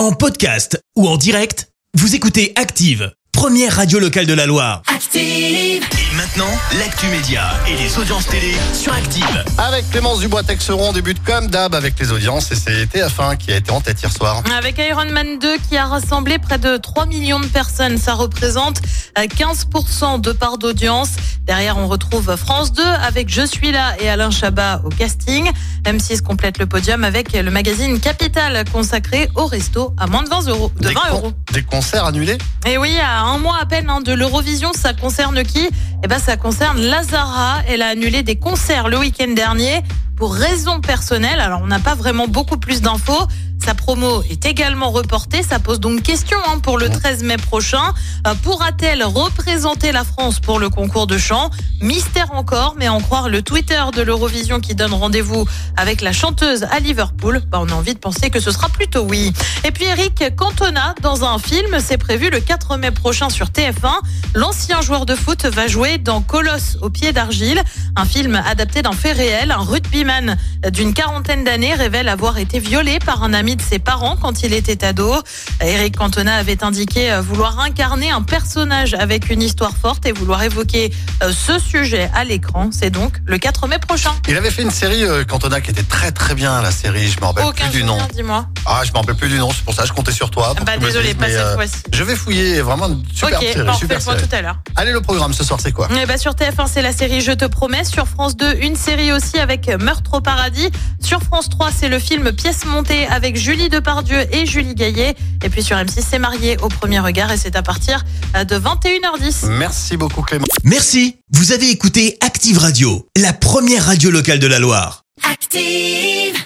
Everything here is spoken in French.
En podcast ou en direct, vous écoutez Active, première radio locale de la Loire. Active. Et maintenant, l'actu média et les audiences télé sur Active. Avec Clémence Dubois-Texeron, on débute comme d'hab avec les audiences et c'est TF1 qui a été en tête hier soir. Avec Iron Man 2 qui a rassemblé près de 3 millions de personnes, ça représente 15% de part d'audience. Derrière, on retrouve France 2 avec Je suis là et Alain Chabat au casting. M6 complète le podium avec le magazine Capital consacré au resto à moins de 20 euros. De Des 20 con- euros. Des concerts annulés? Et oui, à un mois à peine hein, de l'Eurovision, ça concerne qui? Eh ben, ça concerne Lazara. Elle a annulé des concerts le week-end dernier pour raisons personnelles. Alors, on n'a pas vraiment beaucoup plus d'infos. Sa promo est également reportée. Ça pose donc question hein, pour le 13 mai prochain. Euh, Pourra-t-elle représenter la France pour le concours de chant? Mystère encore, mais en croire le Twitter de l'Eurovision qui donne rendez-vous avec la chanteuse à Liverpool, bah, on a envie de penser que ce sera plutôt oui. Et puis Eric Cantona dans un film, c'est prévu le 4 mai prochain sur TF1. L'ancien joueur de foot va jouer dans Colosse au pied d'argile, un film adapté d'un fait réel. Un rugbyman d'une quarantaine d'années révèle avoir été violé par un ami de ses parents quand il était ado. Eric Cantona avait indiqué euh, vouloir incarner un personnage avec une histoire forte et vouloir évoquer euh, ce sujet à l'écran. C'est donc le 4 mai prochain. Il avait fait une série euh, Cantona qui était très très bien la série, je me rappelle Aucun plus du nom. dis-moi. Ah, je me rappelle plus du nom, c'est pour ça que je comptais sur toi. Bah désolé, pas cette euh, fois-ci. Je vais fouiller, vraiment une super ok, série, bah, on super le point série. tout à l'heure. Allez, le programme ce soir, c'est quoi? Eh ben, sur TF1, c'est la série Je te promets. Sur France 2, une série aussi avec Meurtre au paradis. Sur France 3, c'est le film Pièce montée avec Julie Depardieu et Julie Gaillet. Et puis sur M6, c'est Marié au premier regard et c'est à partir de 21h10. Merci beaucoup Clément. Merci, vous avez écouté Active Radio, la première radio locale de la Loire. Active.